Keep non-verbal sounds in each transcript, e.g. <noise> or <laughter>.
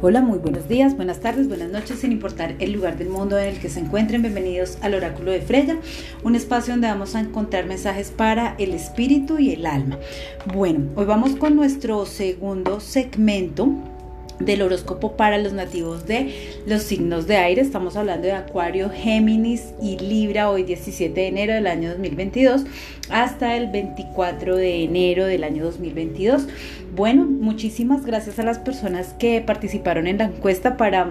Hola, muy buenos días, buenas tardes, buenas noches, sin importar el lugar del mundo en el que se encuentren. Bienvenidos al Oráculo de Freya, un espacio donde vamos a encontrar mensajes para el espíritu y el alma. Bueno, hoy vamos con nuestro segundo segmento del horóscopo para los nativos de los signos de aire. Estamos hablando de Acuario, Géminis y Libra hoy 17 de enero del año 2022 hasta el 24 de enero del año 2022. Bueno, muchísimas gracias a las personas que participaron en la encuesta para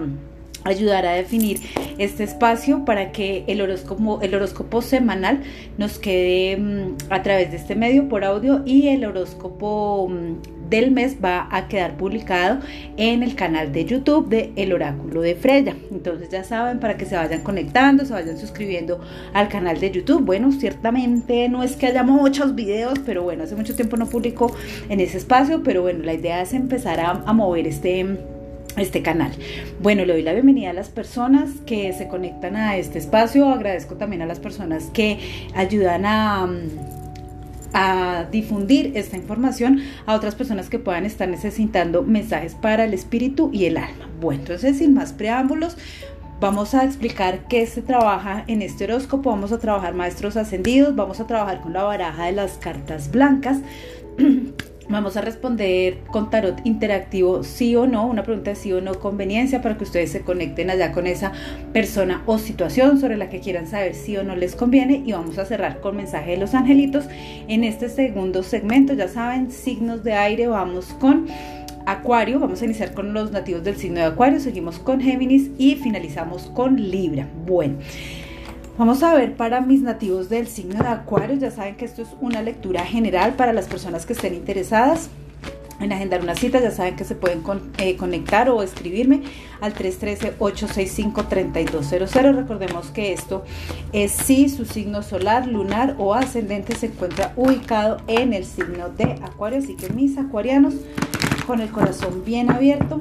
ayudar a definir este espacio para que el horóscopo, el horóscopo semanal nos quede mm, a través de este medio por audio y el horóscopo mm, del mes va a quedar publicado en el canal de YouTube de El Oráculo de Freya. Entonces ya saben, para que se vayan conectando, se vayan suscribiendo al canal de YouTube. Bueno, ciertamente no es que haya muchos videos, pero bueno, hace mucho tiempo no publico en ese espacio, pero bueno, la idea es empezar a, a mover este este canal. Bueno, le doy la bienvenida a las personas que se conectan a este espacio. Agradezco también a las personas que ayudan a, a difundir esta información a otras personas que puedan estar necesitando mensajes para el espíritu y el alma. Bueno, entonces sin más preámbulos, Vamos a explicar qué se trabaja en este horóscopo, vamos a trabajar maestros ascendidos, vamos a trabajar con la baraja de las cartas blancas. <clears throat> Vamos a responder con tarot interactivo sí o no, una pregunta de sí o no conveniencia para que ustedes se conecten allá con esa persona o situación sobre la que quieran saber si o no les conviene y vamos a cerrar con mensaje de los angelitos. En este segundo segmento, ya saben, signos de aire, vamos con Acuario, vamos a iniciar con los nativos del signo de Acuario, seguimos con Géminis y finalizamos con Libra. Bueno. Vamos a ver para mis nativos del signo de Acuario, ya saben que esto es una lectura general para las personas que estén interesadas en agendar una cita, ya saben que se pueden eh, conectar o escribirme al 313-865-3200. Recordemos que esto es si su signo solar, lunar o ascendente se encuentra ubicado en el signo de Acuario, así que mis acuarianos con el corazón bien abierto,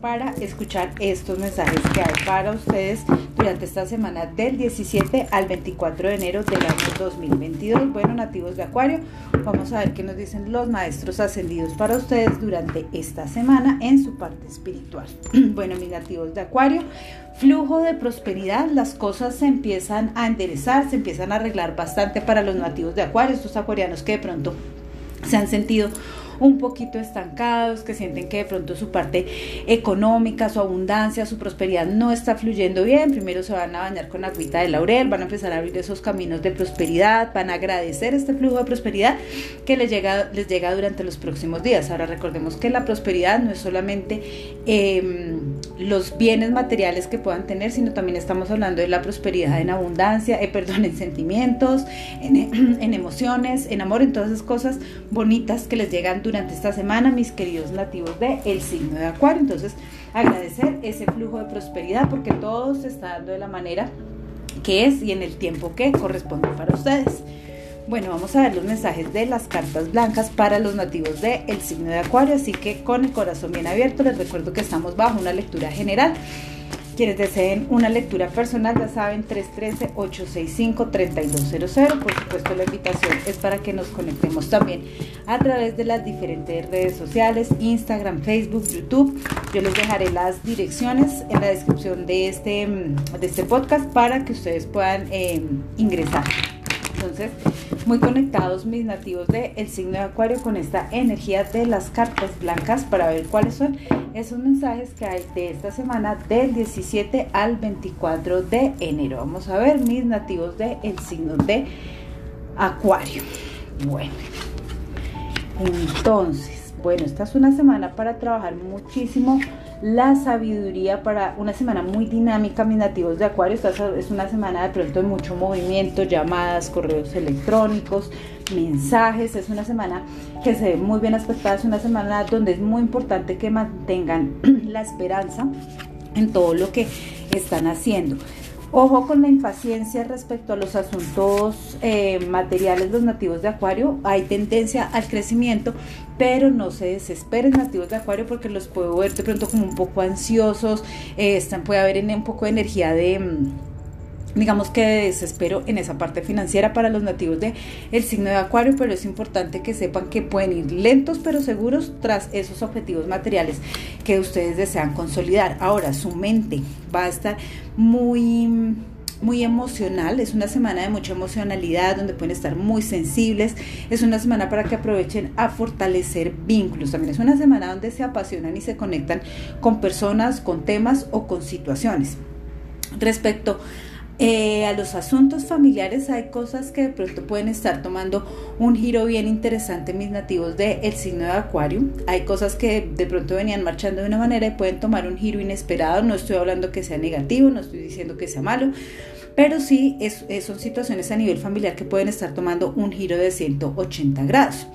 para escuchar estos mensajes que hay para ustedes durante esta semana del 17 al 24 de enero del año 2022. Bueno, nativos de Acuario, vamos a ver qué nos dicen los maestros ascendidos para ustedes durante esta semana en su parte espiritual. <clears throat> bueno, mis nativos de Acuario, flujo de prosperidad, las cosas se empiezan a enderezar, se empiezan a arreglar bastante para los nativos de Acuario, estos acuarianos que de pronto se han sentido un poquito estancados, que sienten que de pronto su parte económica, su abundancia, su prosperidad no está fluyendo bien, primero se van a bañar con agüita de laurel, van a empezar a abrir esos caminos de prosperidad, van a agradecer este flujo de prosperidad que les llega, les llega durante los próximos días. Ahora recordemos que la prosperidad no es solamente em, los bienes materiales que puedan tener, sino también estamos hablando de la prosperidad en abundancia, eh, perdón, en sentimientos, en, en emociones, en amor, en todas esas cosas bonitas que les llegan durante esta semana, mis queridos nativos de el signo de Acuario. Entonces, agradecer ese flujo de prosperidad porque todo se está dando de la manera que es y en el tiempo que corresponde para ustedes. Bueno, vamos a ver los mensajes de las cartas blancas para los nativos de el signo de Acuario, así que con el corazón bien abierto les recuerdo que estamos bajo una lectura general quienes deseen una lectura personal, ya saben, 313-865-3200. Por supuesto, la invitación es para que nos conectemos también a través de las diferentes redes sociales, Instagram, Facebook, YouTube. Yo les dejaré las direcciones en la descripción de este, de este podcast para que ustedes puedan eh, ingresar. Entonces, muy conectados mis nativos el signo de Acuario con esta energía de las cartas blancas para ver cuáles son esos mensajes que hay de esta semana del 17 al 24 de enero. Vamos a ver mis nativos del el signo de Acuario. Bueno, entonces, bueno, esta es una semana para trabajar muchísimo la sabiduría para una semana muy dinámica, mis nativos de Acuario. Es una semana de pronto de mucho movimiento, llamadas, correos electrónicos, mensajes. Es una semana que se ve muy bien aspectada, es una semana donde es muy importante que mantengan <clears throat> la esperanza en todo lo que están haciendo. Ojo con la impaciencia respecto a los asuntos eh, materiales los nativos de Acuario. Hay tendencia al crecimiento, pero no se desesperen nativos de Acuario porque los puedo ver de pronto como un poco ansiosos. Eh, están, puede haber un poco de energía de, digamos que desespero en esa parte financiera para los nativos de el signo de acuario pero es importante que sepan que pueden ir lentos pero seguros tras esos objetivos materiales que ustedes desean consolidar. Ahora su mente va a estar muy muy emocional, es una semana de mucha emocionalidad donde pueden estar muy sensibles, es una semana para que aprovechen a fortalecer vínculos, también es una semana donde se apasionan y se conectan con personas, con temas o con situaciones. Respecto eh, a los asuntos familiares hay cosas que de pronto pueden estar tomando un giro bien interesante mis nativos del signo de Acuario. Hay cosas que de pronto venían marchando de una manera y pueden tomar un giro inesperado. No estoy hablando que sea negativo, no estoy diciendo que sea malo, pero sí son situaciones a nivel familiar que pueden estar tomando un giro de 180 grados.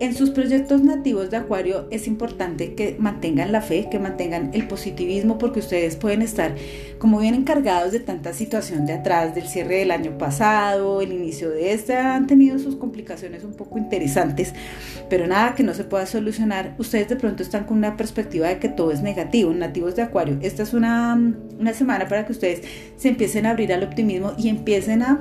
En sus proyectos nativos de Acuario es importante que mantengan la fe, que mantengan el positivismo, porque ustedes pueden estar como bien encargados de tanta situación de atrás, del cierre del año pasado, el inicio de este, han tenido sus complicaciones un poco interesantes, pero nada que no se pueda solucionar. Ustedes de pronto están con una perspectiva de que todo es negativo. Nativos de Acuario, esta es una, una semana para que ustedes se empiecen a abrir al optimismo y empiecen a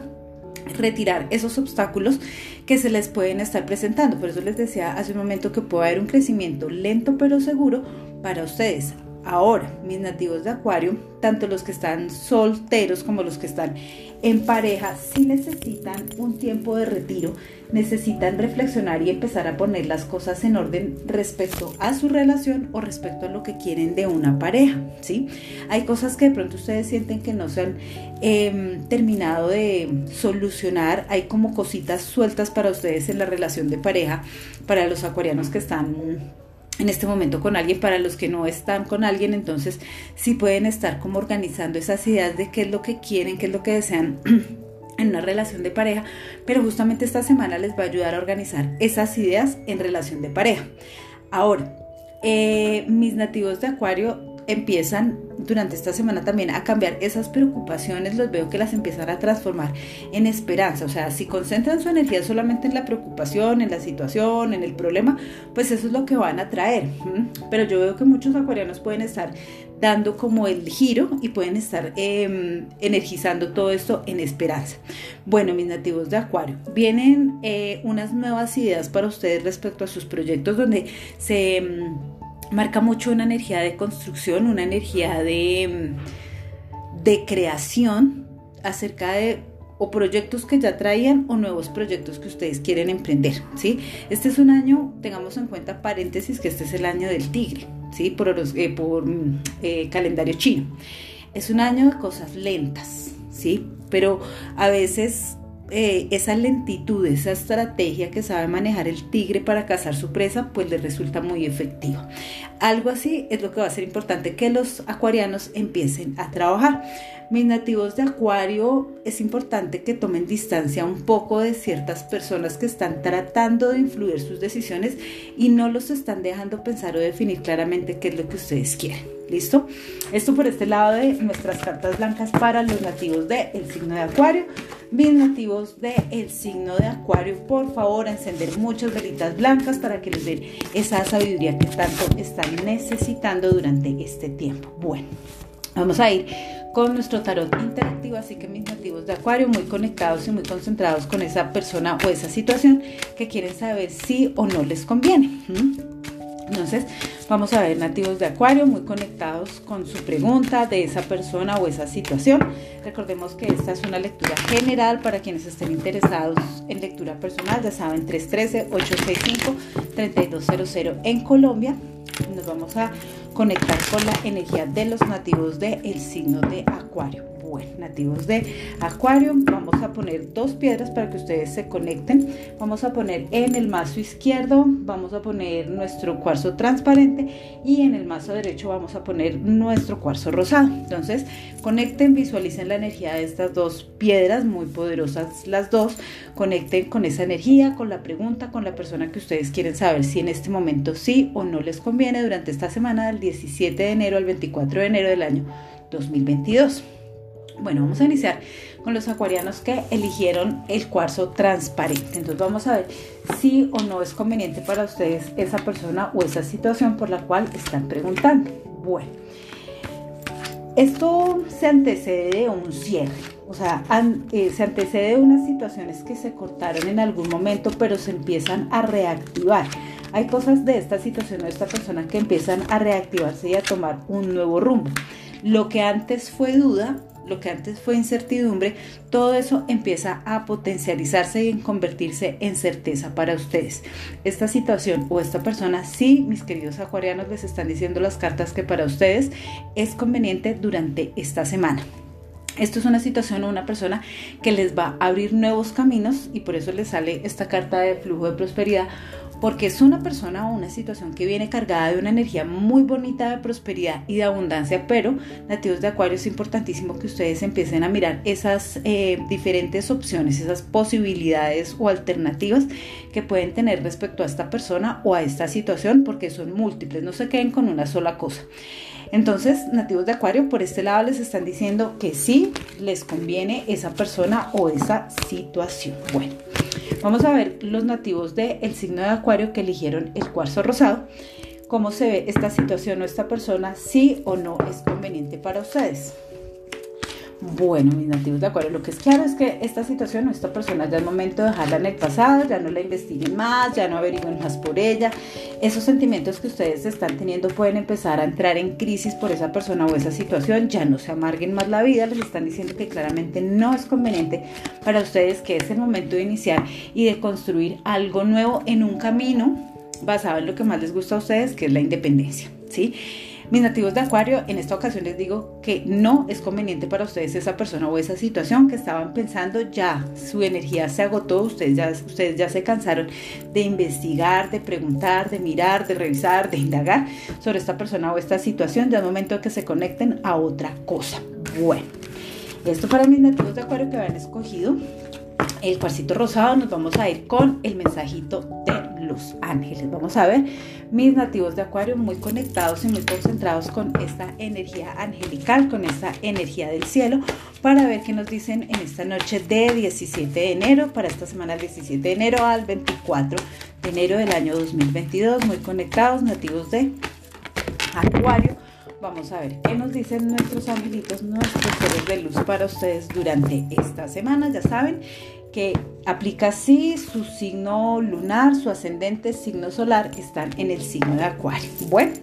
retirar esos obstáculos que se les pueden estar presentando. Por eso les decía hace un momento que puede haber un crecimiento lento pero seguro para ustedes. Ahora, mis nativos de Acuario, tanto los que están solteros como los que están en pareja, sí necesitan un tiempo de retiro, necesitan reflexionar y empezar a poner las cosas en orden respecto a su relación o respecto a lo que quieren de una pareja, ¿sí? Hay cosas que de pronto ustedes sienten que no se han em, terminado de solucionar, hay como cositas sueltas para ustedes en la relación de pareja, para los acuarianos que están en este momento con alguien, para los que no están con alguien, entonces sí pueden estar como organizando esas ideas de qué es lo que quieren, qué es lo que desean <clears throat> en una relación de pareja, pero justamente esta semana les va a ayudar a organizar esas ideas en relación de pareja. Ahora, eh, mis nativos de Acuario empiezan durante esta semana también a cambiar esas preocupaciones, los veo que las empiezan a transformar en esperanza. O sea, si concentran su energía solamente en la preocupación, en la situación, en el problema, pues eso es lo que van a traer. Pero yo veo que muchos acuarianos pueden estar dando como el giro y pueden estar em, energizando todo esto en esperanza. Bueno, mis nativos de Acuario, vienen eh, unas nuevas ideas para ustedes respecto a sus proyectos donde se em, marca mucho una energía de construcción, una energía de, de creación acerca de o proyectos que ya traían o nuevos proyectos que ustedes quieren emprender, ¿sí? Este es un año, tengamos en cuenta paréntesis que este es el año del tigre, ¿sí? Por, eh, por eh, calendario chino. Es un año de cosas lentas, ¿sí? Pero a veces eh, esa lentitud, esa estrategia que sabe manejar el tigre para cazar su presa, pues le resulta muy efectiva. Algo así es lo que va a ser importante que los acuarianos empiecen a trabajar. Mis nativos de Acuario es importante que tomen distancia un poco de ciertas personas que están tratando de influir sus decisiones y no los están dejando pensar o definir claramente qué es lo que ustedes quieren. ¿Listo? Esto por este lado de nuestras cartas blancas para los nativos del signo de Acuario. Mis nativos del signo de Acuario, por favor, encender muchas velitas blancas para que les den esa sabiduría que tanto están necesitando durante este tiempo. Bueno, vamos a ir nuestro tarot interactivo, así que mis nativos de Acuario muy conectados y muy concentrados con esa persona o esa situación que quieren saber si o no les conviene. Entonces, vamos a ver nativos de Acuario muy conectados con su pregunta de esa persona o esa situación. Recordemos que esta es una lectura general para quienes estén interesados en lectura personal. Ya saben, 313-865-3200 en Colombia. Nos vamos a conectar con la energía de los nativos del signo de Acuario bueno, nativos de Acuario, vamos a poner dos piedras para que ustedes se conecten. Vamos a poner en el mazo izquierdo, vamos a poner nuestro cuarzo transparente y en el mazo derecho vamos a poner nuestro cuarzo rosado. Entonces, conecten, visualicen la energía de estas dos piedras, muy poderosas las dos. Conecten con esa energía, con la pregunta, con la persona que ustedes quieren saber si en este momento sí o no les conviene durante esta semana del 17 de enero al 24 de enero del año 2022. Bueno, vamos a iniciar con los acuarianos que eligieron el cuarzo transparente. Entonces vamos a ver si o no es conveniente para ustedes esa persona o esa situación por la cual están preguntando. Bueno, esto se antecede de un cierre. o sea, eh, se antecede unas situaciones que se cortaron en algún momento, pero se empiezan a reactivar. Hay cosas de esta situación o de esta persona que empiezan a reactivarse y a tomar un nuevo rumbo. Lo que antes fue duda, lo que antes fue incertidumbre, todo eso empieza a potencializarse y en convertirse en certeza para ustedes. Esta situación o esta persona, sí, mis queridos acuarianos, les están diciendo las cartas que para ustedes es conveniente durante esta semana. Esto es una situación o una persona que les va a abrir nuevos caminos y por eso les sale esta carta de flujo de prosperidad porque es una persona o una situación que viene cargada de una energía muy bonita de prosperidad y de abundancia, pero nativos de Acuario es importantísimo que ustedes empiecen a mirar esas eh, diferentes opciones, esas posibilidades o alternativas que pueden tener respecto a esta persona o a esta situación, porque son múltiples, no se queden con una sola cosa. Entonces, nativos de Acuario, por este lado les están diciendo que sí les conviene esa persona o esa situación. Bueno. Vamos a ver los nativos del signo de Acuario que eligieron el cuarzo rosado. ¿Cómo se ve esta situación o esta persona? Si o no es conveniente para ustedes. Bueno, mis nativos de acuario, lo que es claro es que esta situación o esta persona ya es momento de dejarla en el pasado, ya no la investiguen más, ya no averigüen más por ella. Esos sentimientos que ustedes están teniendo pueden empezar a entrar en crisis por esa persona o esa situación, ya no se amarguen más la vida, les están diciendo que claramente no es conveniente para ustedes, que es el momento de iniciar y de construir algo nuevo en un camino basado en lo que más les gusta a ustedes, que es la independencia, ¿sí? Mis nativos de Acuario, en esta ocasión les digo que no es conveniente para ustedes esa persona o esa situación que estaban pensando. Ya, su energía se agotó, ustedes ya, se cansaron de investigar, de preguntar, de mirar, de revisar, de indagar sobre esta persona o esta situación, ya es momento de que se conecten a otra cosa. Bueno, esto para mis nativos de Acuario que habían escogido el cuarcito rosado, nos vamos a ir con el mensajito de los ángeles. Vamos a ver mis nativos de Acuario muy conectados y muy concentrados con esta energía angelical, con esta energía del cielo, para ver qué nos dicen en esta noche de 17 de enero, para esta semana del 17 de enero al 24 de enero del año 2022. Muy conectados, nativos de Acuario. Vamos a ver qué nos dicen nuestros angelitos, nuestros seres de luz para ustedes durante esta semana. Ya saben que aplica así su signo lunar, su ascendente, signo solar, están en el signo de Acuario. Bueno,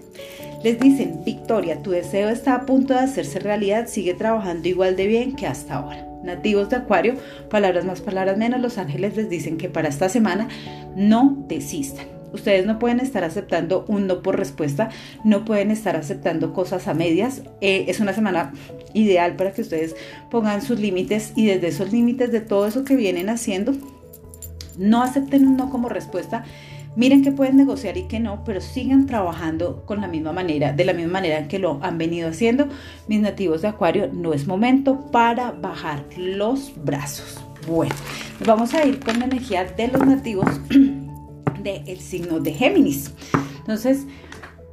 les dicen, Victoria, tu deseo está a punto de hacerse realidad, sigue trabajando igual de bien que hasta ahora. Nativos de Acuario, palabras más, palabras menos, los ángeles les dicen que para esta semana no desistan Ustedes no pueden estar aceptando un no por respuesta, no pueden estar aceptando cosas a medias. Eh, es una semana ideal para que ustedes pongan sus límites y desde esos límites de todo eso que vienen haciendo, no acepten un no como respuesta. Miren que pueden negociar y que no, pero sigan trabajando con la misma manera, de la misma manera que lo han venido haciendo. Mis nativos de Acuario, no es momento para bajar los brazos. Bueno, vamos a ir con la energía de los nativos <clears throat> el signo de Géminis. Entonces,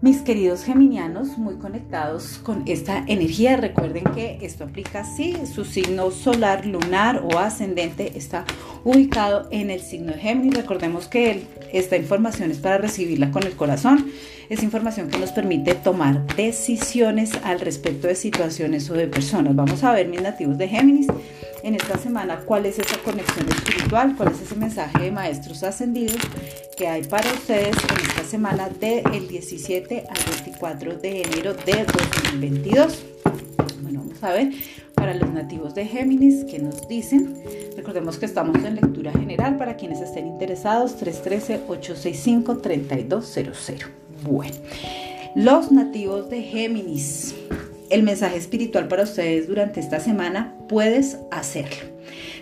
mis queridos geminianos, muy conectados con esta energía, recuerden que esto aplica si su signo solar, lunar o ascendente está ubicado en el signo de Géminis. Recordemos que esta información es para recibirla con el corazón. Es información que nos permite tomar decisiones al respecto de situaciones o de personas. Vamos a ver mis nativos de Géminis en esta semana cuál es esa conexión espiritual, cuál es ese mensaje de maestros ascendidos que hay para ustedes en semana del 17 al 24 de enero de 2022. Bueno, vamos a ver para los nativos de Géminis que nos dicen. Recordemos que estamos en lectura general para quienes estén interesados 313-865-3200. Bueno, los nativos de Géminis el mensaje espiritual para ustedes durante esta semana, puedes hacerlo.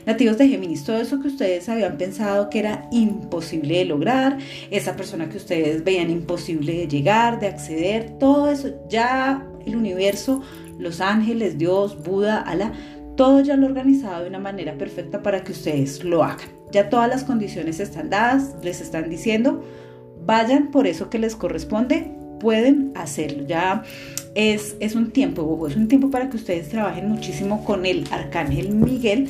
Nativos de Géminis, todo eso que ustedes habían pensado que era imposible de lograr, esa persona que ustedes veían imposible de llegar, de acceder, todo eso ya el universo, los ángeles, Dios, Buda, Alá, todo ya lo organizado de una manera perfecta para que ustedes lo hagan. Ya todas las condiciones están dadas, les están diciendo, vayan por eso que les corresponde, pueden hacerlo. Ya es, es un tiempo, es un tiempo para que ustedes trabajen muchísimo con el arcángel Miguel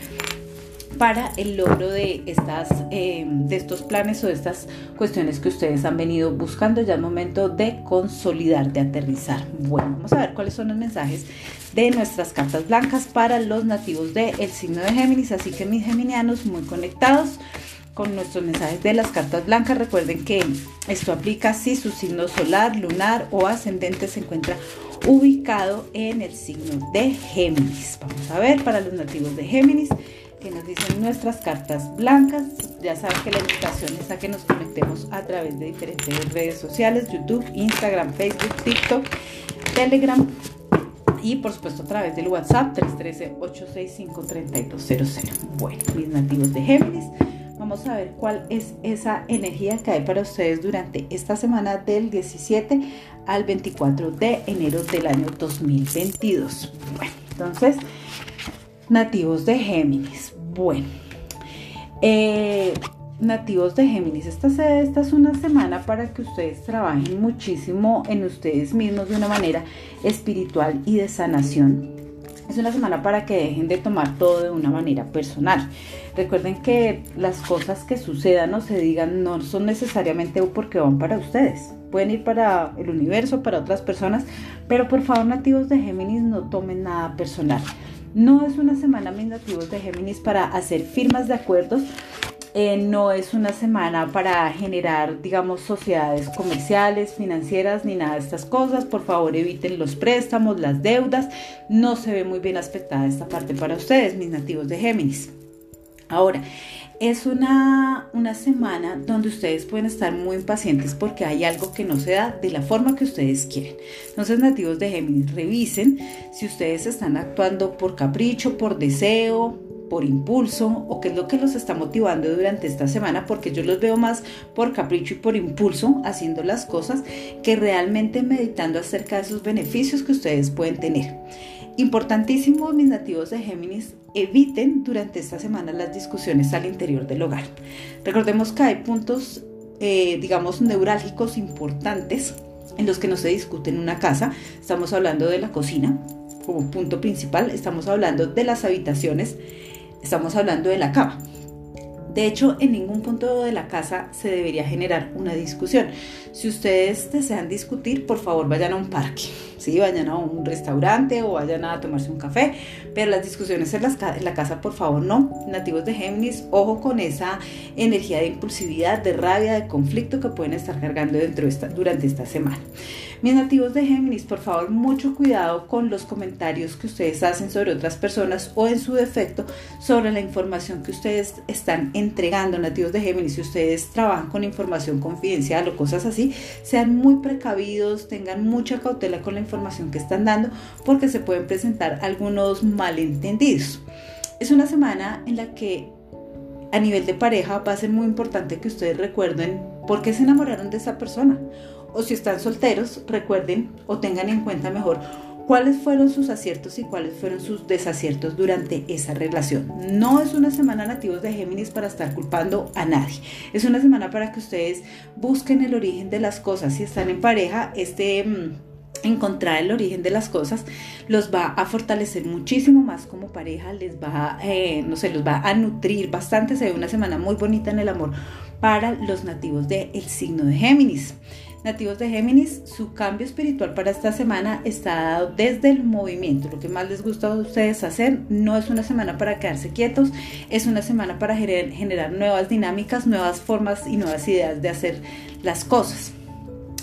para el logro de, estas, eh, de estos planes o de estas cuestiones que ustedes han venido buscando. Ya es momento de consolidar, de aterrizar. Bueno, vamos a ver cuáles son los mensajes de nuestras cartas blancas para los nativos del signo de Géminis. Así que mis geminianos muy conectados con nuestros mensajes de las cartas blancas. Recuerden que esto aplica si su signo solar, lunar o ascendente se encuentra ubicado en el signo de Géminis. Vamos a ver para los nativos de Géminis que nos dicen nuestras cartas blancas. Ya saben que la invitación es a que nos conectemos a través de diferentes redes sociales, YouTube, Instagram, Facebook, TikTok, Telegram y por supuesto a través del WhatsApp 313-865-3200. Bueno, mis nativos de Géminis, vamos a ver cuál es esa energía que hay para ustedes durante esta semana del 17 al 24 de enero del año 2022. Bueno, entonces nativos de Géminis. Bueno, eh, nativos de Géminis, esta, esta es una semana para que ustedes trabajen muchísimo en ustedes mismos de una manera espiritual y de sanación. Es una semana para que dejen de tomar todo de una manera personal. Recuerden que las cosas que sucedan o se digan no son necesariamente porque van para ustedes. Pueden ir para el universo, para otras personas, pero por favor nativos de Géminis no tomen nada personal. No es una semana, mis nativos de Géminis, para hacer firmas de acuerdos. Eh, no es una semana para generar, digamos, sociedades comerciales, financieras, ni nada de estas cosas. Por favor, eviten los préstamos, las deudas. No se ve muy bien aspectada esta parte para ustedes, mis nativos de Géminis. Ahora, es una, una, semana donde ustedes pueden estar muy impacientes porque hay algo que no se da de la forma que ustedes quieren. Entonces, nativos de Géminis, revisen si ustedes están actuando por capricho, por deseo, por impulso o qué es lo que los está motivando durante esta semana, porque yo los veo más por capricho y por impulso haciendo las cosas que realmente meditando acerca de esos beneficios que ustedes pueden tener. Importantísimo, mis nativos de Géminis, eviten durante esta semana las discusiones al interior del hogar. Recordemos que hay puntos, eh, digamos, neurálgicos importantes en los que no se discute en una casa. Estamos hablando de la cocina como punto principal, estamos hablando de las habitaciones, estamos hablando de la cama. De hecho, en ningún punto de la casa se debería generar una discusión. Si ustedes desean discutir, por favor vayan a un parque ¿sí? Vayan a un restaurante o vayan a tomarse un café, pero las discusiones en, la casa, por favor, no. Nativos de Géminis, ojo con esa energía de impulsividad, de rabia, de conflicto que pueden estar cargando dentro esta, durante esta semana. Mis nativos de Géminis, por favor, mucho cuidado con los comentarios que ustedes hacen sobre otras personas o en su defecto sobre la información que ustedes están entregando. Nativos de Géminis, si ustedes trabajan con información confidencial o cosas así, sean muy precavidos, tengan mucha cautela con la información que están dando porque se pueden presentar algunos malentendidos. Es una semana en la que a nivel de pareja va a ser muy importante que ustedes recuerden por qué se enamoraron de esa persona. O si están solteros, recuerden o tengan en cuenta mejor cuáles fueron sus aciertos y cuáles fueron sus desaciertos durante esa relación. No es una semana nativos de Géminis para estar culpando a nadie. Es una semana para que ustedes busquen el origen de las cosas. Si están en pareja, este mm, encontrar el origen de las cosas los va a fortalecer muchísimo más como pareja, les va, eh, no sé, los va a nutrir bastante. Se ve una semana muy bonita en el amor para los nativos del signo de Géminis. Nativos de Géminis, su cambio espiritual para esta semana está dado desde el movimiento. Lo que más les gusta a ustedes hacer no es una semana para quedarse quietos, es una semana para generar nuevas dinámicas, nuevas formas y nuevas ideas de hacer las cosas.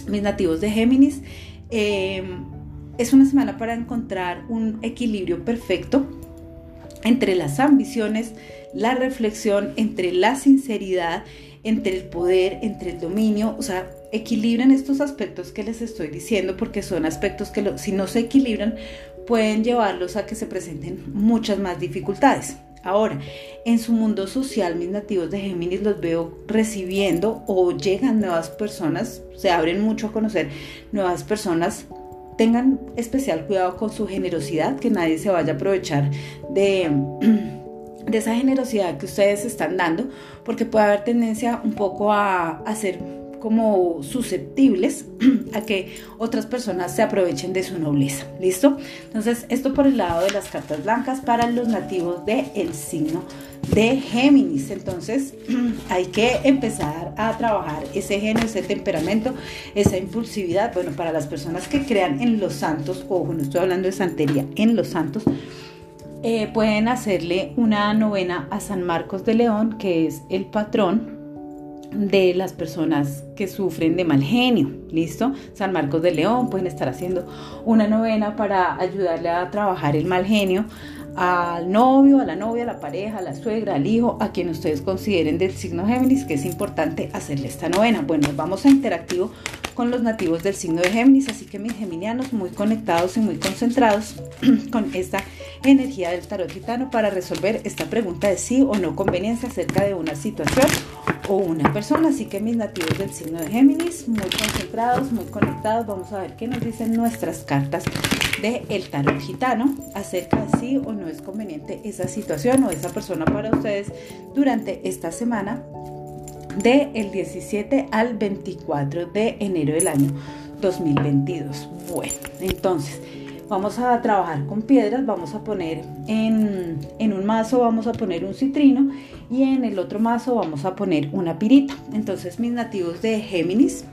Mis nativos de Géminis, Em, es una semana para encontrar un equilibrio perfecto entre las ambiciones, la reflexión, entre la sinceridad, entre el poder, entre el dominio, o sea, equilibren estos aspectos que les estoy diciendo porque son aspectos que si no se equilibran pueden llevarlos a que se presenten muchas más dificultades. Ahora, en su mundo social, mis nativos de Géminis los veo recibiendo o llegan nuevas personas, se abren mucho a conocer nuevas personas. Tengan especial cuidado con su generosidad, que nadie se vaya a aprovechar de, <clears throat> de esa generosidad que ustedes están dando, porque puede haber tendencia un poco a hacer como susceptibles <clears throat> a que otras personas se aprovechen de su nobleza. ¿Listo? Entonces, esto por el lado de las cartas blancas para los nativos del el signo de Géminis. Entonces <clears throat> hay que empezar a trabajar ese genio, ese temperamento, esa impulsividad. Bueno, para las personas que crean en los santos, ojo, no estoy hablando de santería, en los santos, eh, pueden hacerle una novena a San Marcos de León, que es el patrón de las personas que sufren de mal genio, ¿listo? San Marcos de León pueden estar haciendo una novena para ayudarle a trabajar el mal genio al novio, a la novia, a la pareja, a la suegra, al hijo, a quien ustedes consideren del signo Géminis, que es importante hacerle esta novena. Bueno, vamos a interactivo con los nativos del signo de Géminis, así que mis geminianos muy conectados y muy concentrados <clears throat> con esta energía del tarot gitano para resolver esta pregunta de sí o no conveniencia acerca de una situación o una persona. Así que mis nativos del signo de Géminis, muy concentrados, muy conectados, vamos a ver qué nos dicen nuestras cartas de el tarot gitano acerca de si o no es conveniente esa situación o esa persona para ustedes durante esta semana del el 17 al 24 de enero del año 2022. Bueno, entonces vamos a trabajar con piedras, vamos a poner en, en, un mazo, vamos a poner un citrino y en el otro mazo vamos a poner una pirita. Entonces mis nativos de Géminis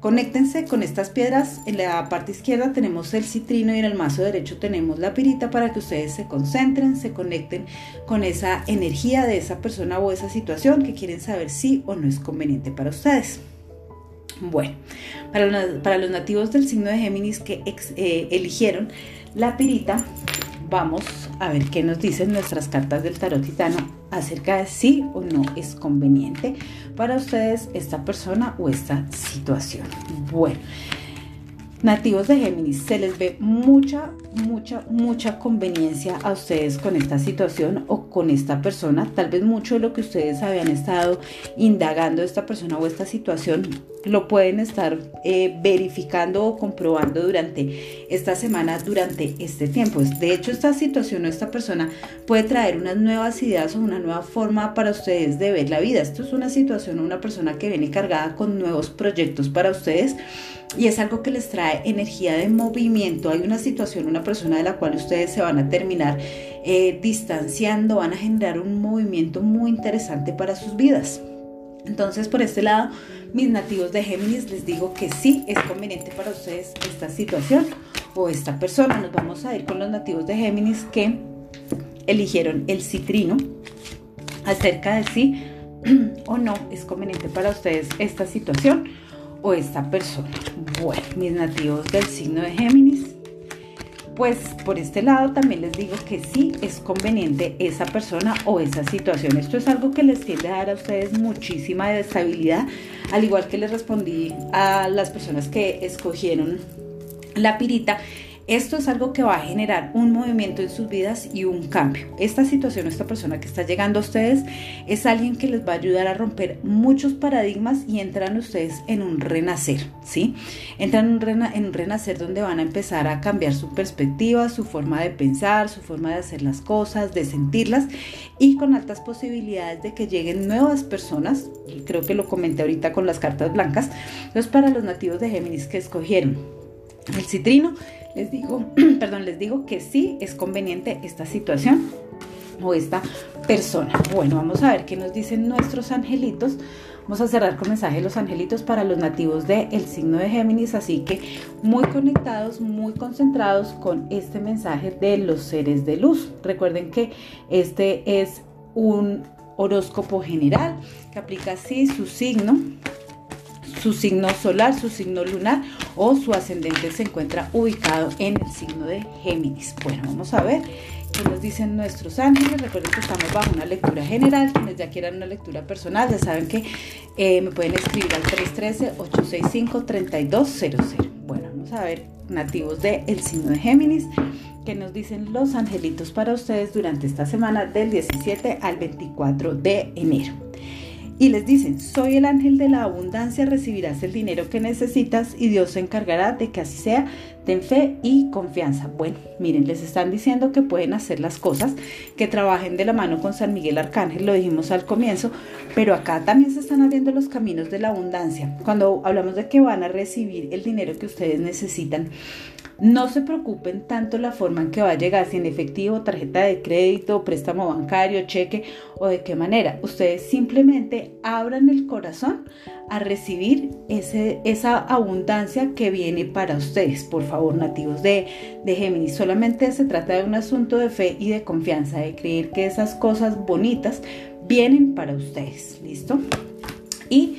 Conéctense con estas piedras. En la parte izquierda tenemos el citrino y en el mazo derecho tenemos la pirita para que ustedes se concentren, se conecten con esa energía de esa persona o esa situación que quieren saber si o no es conveniente para ustedes. Bueno, para los, nativos del signo de Géminis que eh, eligieron la pirita, vamos a ver qué nos dicen nuestras cartas del tarot titano acerca de si o no es conveniente para ustedes esta persona o esta situación. Bueno, nativos de Géminis, se les ve mucha, mucha, mucha conveniencia a ustedes con esta situación o con esta persona. Tal vez mucho de lo que ustedes habían estado indagando esta persona o esta situación lo pueden estar eh, verificando o comprobando durante esta semana, durante este tiempo. De hecho, esta situación o esta persona puede traer unas nuevas ideas o una nueva forma para ustedes de ver la vida. Esto es una situación o una persona que viene cargada con nuevos proyectos para ustedes y es algo que les trae energía de movimiento. Hay una situación, una persona de la cual ustedes se van a terminar eh, distanciando, van a generar un movimiento muy interesante para sus vidas. Entonces, por este lado, mis nativos de Géminis les digo que sí es conveniente para ustedes esta situación o esta persona. Nos vamos a ir con los nativos de Géminis que eligieron el citrino acerca de sí <clears throat> o no es conveniente para ustedes esta situación o esta persona. Bueno, mis nativos del signo de Géminis, pues por este lado también les digo que sí es conveniente esa persona o esa situación. Esto es algo que les tiende a dar a ustedes muchísima estabilidad, al igual que les respondí a las personas que escogieron la pirita esto es algo que va a generar un movimiento en sus vidas y un cambio. Esta situación, esta persona que está llegando a ustedes, es alguien que les va a ayudar a romper muchos paradigmas y entran ustedes en un renacer, ¿sí? Entran en un, renacer donde van a empezar a cambiar su perspectiva, su forma de pensar, su forma de hacer las cosas, de sentirlas y con altas posibilidades de que lleguen nuevas personas. Creo que lo comenté ahorita con las cartas blancas. Entonces, para los nativos de Géminis que escogieron el citrino, les digo, <clears throat> perdón, les digo que sí es conveniente esta situación o esta persona. Bueno, vamos a ver qué nos dicen nuestros angelitos. Vamos a cerrar con mensaje de los angelitos para los nativos del signo de Géminis, así que muy conectados, muy concentrados con este mensaje de los seres de luz. Recuerden que este es un horóscopo general que aplica así su signo su signo solar, su signo lunar o su ascendente se encuentra ubicado en el signo de Géminis. Bueno, vamos a ver qué nos dicen nuestros ángeles. Recuerden que estamos bajo una lectura general. Quienes ya quieran una lectura personal, ya saben que eh, me pueden escribir al 313-865-3200. Bueno, vamos a ver nativos del el signo de Géminis que nos dicen los angelitos para ustedes durante esta semana del 17 al 24 de enero y les dicen, soy el ángel de la abundancia, recibirás el dinero que necesitas y Dios se encargará de que así sea. Ten fe y confianza. Bueno, miren, les están diciendo que pueden hacer las cosas, que trabajen de la mano con San Miguel Arcángel, lo dijimos al comienzo, pero acá también se están abriendo los caminos de la abundancia. Cuando hablamos de que van a recibir el dinero que ustedes necesitan, No se preocupen tanto la forma en que va a llegar, si en efectivo, tarjeta de crédito, préstamo bancario, cheque o de qué manera. Ustedes simplemente abran el corazón a recibir esa abundancia que viene para ustedes. Por favor, nativos de, de Géminis, solamente se trata de un asunto de fe y de confianza, de creer que esas cosas bonitas vienen para ustedes. ¿Listo? Y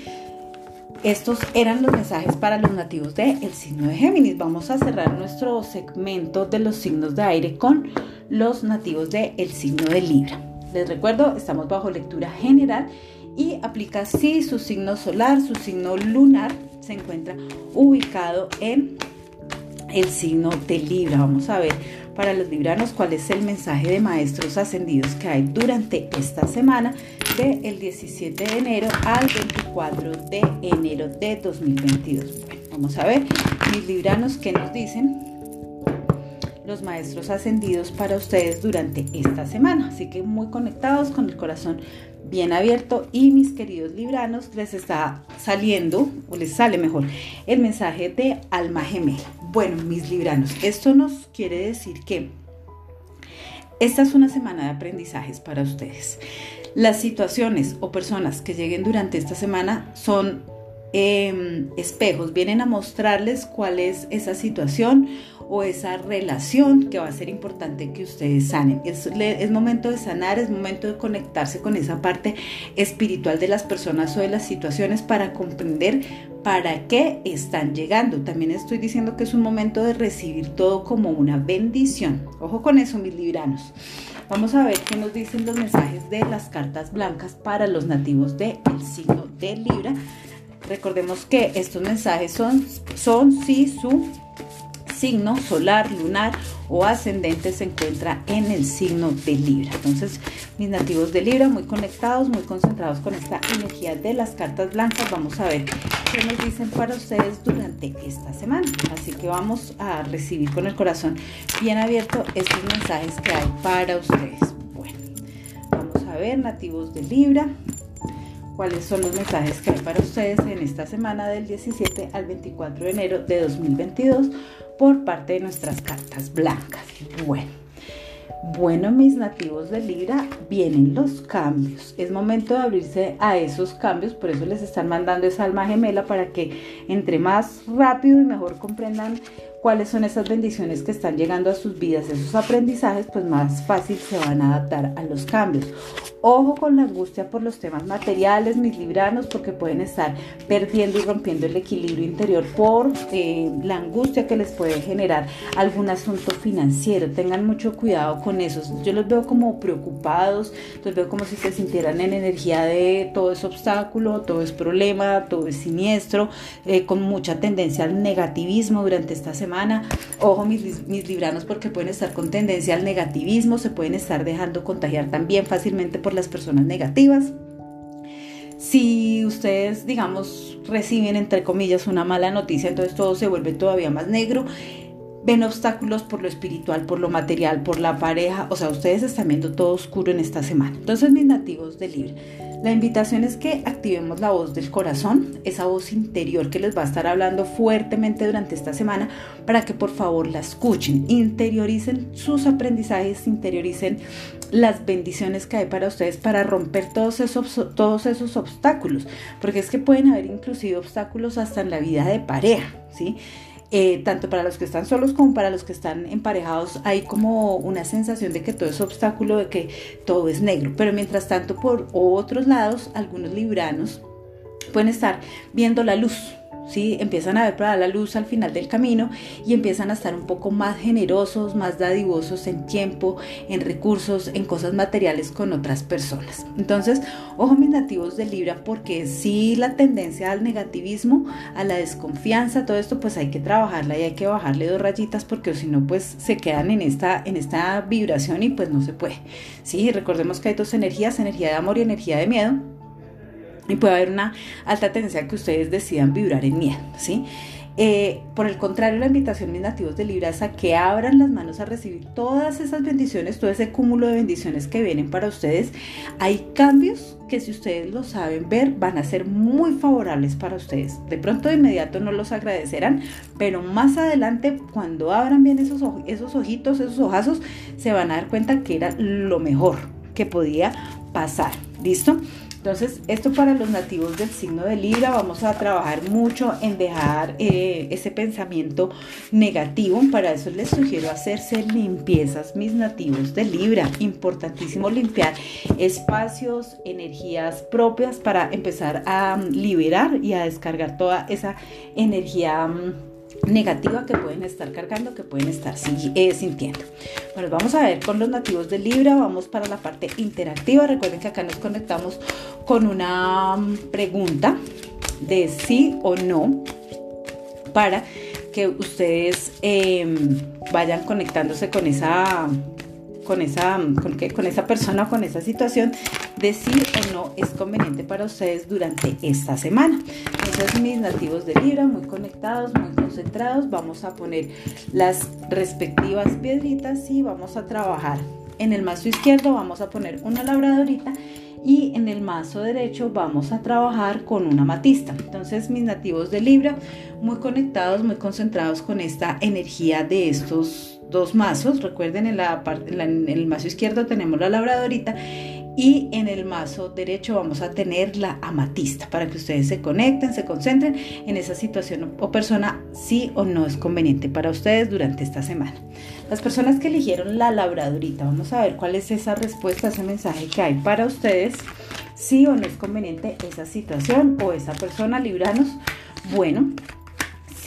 estos eran los mensajes para los nativos del el signo de Géminis. Vamos a cerrar nuestro segmento de los signos de aire con los nativos del el signo de Libra. Les recuerdo, estamos bajo lectura general y aplica si su signo solar, su signo lunar se encuentra ubicado en el signo de Libra. Vamos a ver para los libranos cuál es el mensaje de maestros ascendidos que hay durante esta semana el 17 de enero al 24 de enero de 2022. Bueno, vamos a ver mis libranos qué nos dicen los maestros ascendidos para ustedes durante esta semana. Así que muy conectados con el corazón bien abierto y mis queridos libranos les está saliendo o les sale mejor el mensaje de alma gemela. Bueno, mis libranos, esto nos quiere decir que esta es una semana de aprendizajes para ustedes. Las situaciones o personas que lleguen durante esta semana son em, espejos, vienen a mostrarles cuál es esa situación o esa relación que va a ser importante que ustedes sanen. Es, es, momento de sanar, es momento de conectarse con esa parte espiritual de las personas o de las situaciones para comprender para qué están llegando. También estoy diciendo que es un momento de recibir todo como una bendición. Ojo con eso, mis libranos. Vamos a ver qué nos dicen los mensajes de las cartas blancas para los nativos del signo de Libra. Recordemos que estos mensajes son, son su signo solar, lunar o ascendente se encuentra en el signo de Libra. Entonces, mis nativos de Libra muy conectados, muy concentrados con esta energía de las cartas blancas. Vamos a ver qué nos dicen para ustedes durante esta semana. Así que vamos a recibir con el corazón bien abierto estos mensajes que hay para ustedes. Bueno, vamos a ver, nativos de Libra cuáles son los mensajes que hay para ustedes en esta semana del 17 al 24 de enero de 2022 por parte de nuestras cartas blancas. Bueno, bueno, mis nativos de Libra, vienen los cambios. Es momento de abrirse a esos cambios, por eso les están mandando esa alma gemela para que entre más rápido y mejor comprendan cuáles son esas bendiciones que están llegando a sus vidas, esos aprendizajes, pues más fácil se van a adaptar a los cambios. Ojo con la angustia por los temas materiales, mis libranos, porque pueden estar perdiendo y rompiendo el equilibrio interior por eh, la angustia que les puede generar algún asunto financiero. Tengan mucho cuidado con eso. Yo los veo como preocupados, los veo como si se sintieran en energía de todo es obstáculo, todo es problema, todo es siniestro, eh, con mucha tendencia al negativismo durante esta semana. Ojo, mis, libranos, porque pueden estar con tendencia al negativismo, se pueden estar dejando contagiar también fácilmente por las personas negativas. Si ustedes, digamos, reciben, entre comillas, una mala noticia, entonces todo se vuelve todavía más negro. Ven obstáculos por lo espiritual, por lo material, por la pareja. O sea, ustedes están viendo todo oscuro en esta semana. Entonces, mis nativos de Libre, la invitación es que activemos la voz del corazón, esa voz interior que les va a estar hablando fuertemente durante esta semana para que por favor la escuchen, interioricen sus aprendizajes, interioricen las bendiciones que hay para ustedes para romper todos esos, todos esos obstáculos, porque es que pueden haber inclusive obstáculos hasta en la vida de pareja, ¿sí? Eh, tanto para los que están solos como para los que están emparejados, hay como una sensación de que todo es obstáculo, de que todo es negro. Pero mientras tanto, por otros lados, algunos libranos pueden estar viendo la luz, ¿sí? Empiezan a ver para la luz al final del camino y empiezan a estar un poco más generosos, más dadivosos en tiempo, en recursos, en cosas materiales con otras personas. Entonces, ojo mis nativos de Libra, porque si la tendencia al negativismo, a la desconfianza, todo esto, pues hay que trabajarla y hay que bajarle dos rayitas porque si no, pues se quedan en esta, en esta vibración y pues no se puede. Sí, recordemos que hay dos energías, energía de amor y energía de miedo y puede haber una alta tendencia a que ustedes decidan vibrar en miedo, ¿sí? Eh, por el contrario, la invitación, mis nativos de Libra, es a que abran las manos a recibir todas esas bendiciones, todo ese cúmulo de bendiciones que vienen para ustedes. Hay cambios que si ustedes lo saben ver, van a ser muy favorables para ustedes. De pronto de inmediato no los agradecerán, pero más adelante, cuando abran bien esos, esos ojitos, esos ojazos, se van a dar cuenta que era lo mejor que podía pasar. ¿Listo? Entonces, esto para los nativos del signo de Libra, vamos a trabajar mucho en dejar eh, ese pensamiento negativo. Para eso les sugiero hacerse limpiezas, mis nativos de Libra. Importantísimo limpiar espacios, energías propias para empezar a liberar y a descargar toda esa energía mm, negativa que pueden estar cargando, que pueden estar eh, sintiendo. Bueno, vamos a ver con los nativos de Libra, vamos para la parte interactiva. Recuerden que acá nos conectamos con una mm, pregunta de sí o no para que ustedes em, vayan conectándose con esa con esa, con, con esa persona, con esa situación, de si o no es conveniente para ustedes durante esta semana. Entonces, mis nativos de Libra, muy conectados, muy concentrados, vamos a poner las respectivas piedritas y vamos a trabajar. En el mazo izquierdo vamos a poner una labradorita y en el mazo derecho vamos a trabajar con una matista. Entonces mis nativos de Libra muy conectados, muy concentrados con esta energía de estos dos mazos. Recuerden en, la, en el mazo izquierdo tenemos la labradorita y en el mazo derecho vamos a tener la amatista para que ustedes se conecten, se concentren en esa situación o persona sí o no es conveniente para ustedes durante esta semana. Las personas que eligieron la labradorita, vamos a ver cuál es esa respuesta, ese mensaje que hay para ustedes, sí o no es conveniente esa situación o esa persona, libranos. Bueno,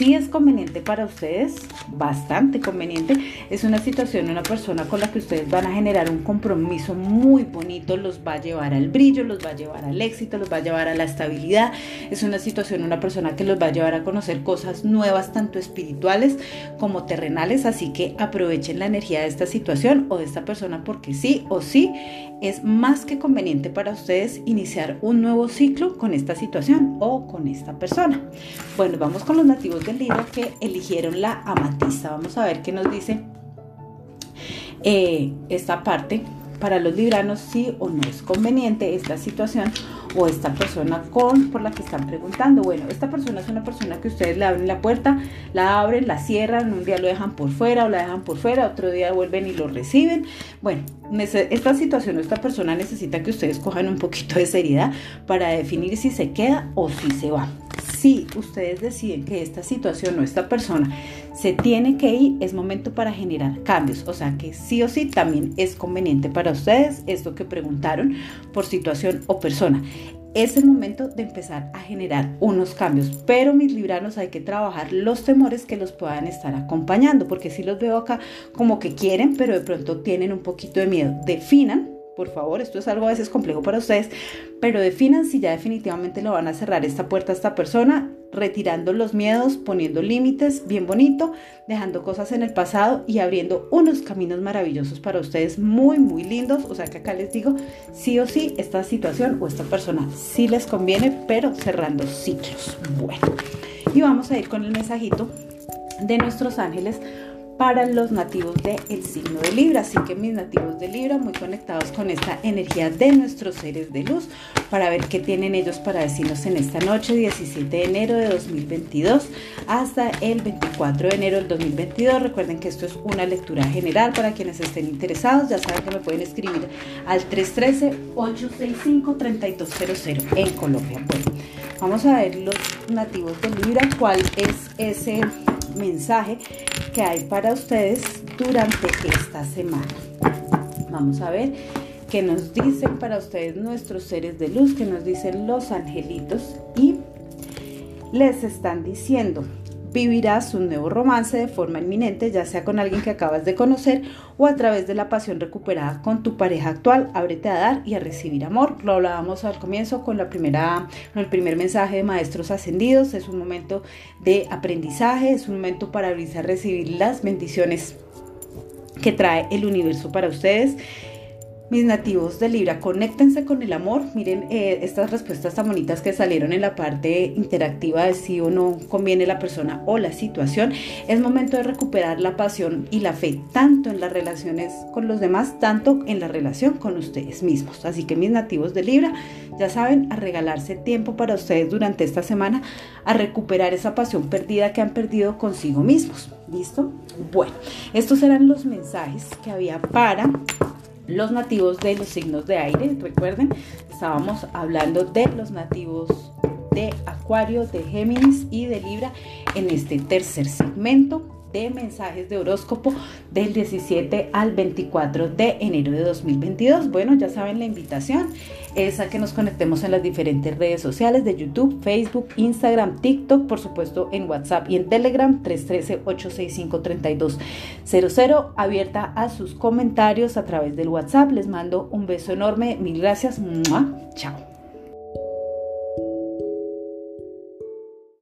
si es conveniente para ustedes, bastante conveniente. Es una situación, una persona con la que ustedes van a generar un compromiso muy bonito, los va a llevar al brillo, los va a llevar al éxito, los va a llevar a la estabilidad. Es una situación, una persona que los va a llevar a conocer cosas nuevas, tanto espirituales como terrenales. Así que aprovechen la energía de esta situación o de esta persona porque sí o sí es más que conveniente para ustedes iniciar un nuevo ciclo con esta situación o con esta persona. Bueno, vamos con los nativos del libro que eligieron la amatista. Vamos a ver qué nos dice eh, esta parte. Para los libranos, sí o no es conveniente esta situación o esta persona con por la que están preguntando. Bueno, esta persona es una persona que ustedes le abren la puerta, la abren, la cierran, un día lo dejan por fuera o la dejan por fuera, otro día vuelven y lo reciben. Bueno, esta situación o esta persona necesita que ustedes cojan un poquito de seriedad para definir si se queda o si se va. Si ustedes deciden que esta situación o esta persona se tiene que ir, es momento para generar cambios. O sea que sí o sí también es conveniente para ustedes esto que preguntaron por situación o persona es el momento de empezar a generar unos cambios. Pero mis libranos hay que trabajar los temores que los puedan estar acompañando, porque si los veo acá como que quieren, pero de pronto tienen un poquito de miedo. Definan por favor, esto es algo a veces complejo para ustedes, pero definan si ya definitivamente lo van a cerrar esta puerta a esta persona, retirando los miedos, poniendo límites, bien bonito, dejando cosas en el pasado y abriendo unos caminos maravillosos para ustedes, muy, muy lindos. O sea que acá les digo, sí o sí, esta situación o esta persona sí les conviene, pero cerrando ciclos. Bueno, y vamos a ir con el mensajito de nuestros ángeles para los nativos del signo de Libra. Así que mis nativos de Libra muy conectados con esta energía de nuestros seres de luz para ver qué tienen ellos para decirnos en esta noche, 17 de enero de 2022 hasta el 24 de enero del 2022. Recuerden que esto es una lectura general para quienes estén interesados. Ya saben que me pueden escribir al 313-865-3200 en Colombia. Bueno, vamos a ver los nativos de Libra, cuál es ese mensaje que hay para ustedes durante esta semana. Vamos a ver qué nos dicen para ustedes nuestros seres de luz, que nos dicen los angelitos y les están diciendo, vivirás un nuevo romance de forma inminente, ya sea con alguien que acabas de conocer o a través de la pasión recuperada con tu pareja actual. Ábrete a dar y a recibir amor. Lo hablábamos al comienzo con la primera, con el primer mensaje de maestros ascendidos. Es un momento de aprendizaje, es un momento para abrirse a recibir las bendiciones que trae el universo para ustedes. Mis nativos de Libra, conéctense con el amor. Miren eh, estas respuestas tan bonitas que salieron en la parte interactiva de si o no conviene la persona o la situación. Es momento de recuperar la pasión y la fe, tanto en las relaciones con los demás, tanto en la relación con ustedes mismos. Así que mis nativos de Libra, ya saben, a regalarse tiempo para ustedes durante esta semana, a recuperar esa pasión perdida que han perdido consigo mismos. ¿Listo? Bueno, estos eran los mensajes que había para los nativos de los signos de aire. Recuerden, estábamos hablando de los nativos de Acuario, de Géminis y de Libra en este tercer segmento de mensajes de horóscopo del 17 al 24 de enero de 2022. Bueno, ya saben la invitación es a que nos conectemos en las diferentes redes sociales de YouTube, Facebook, Instagram, TikTok, por supuesto en WhatsApp y en Telegram 313-865-3200, abierta a sus comentarios a través del WhatsApp. Les mando un beso enorme, mil gracias, chao.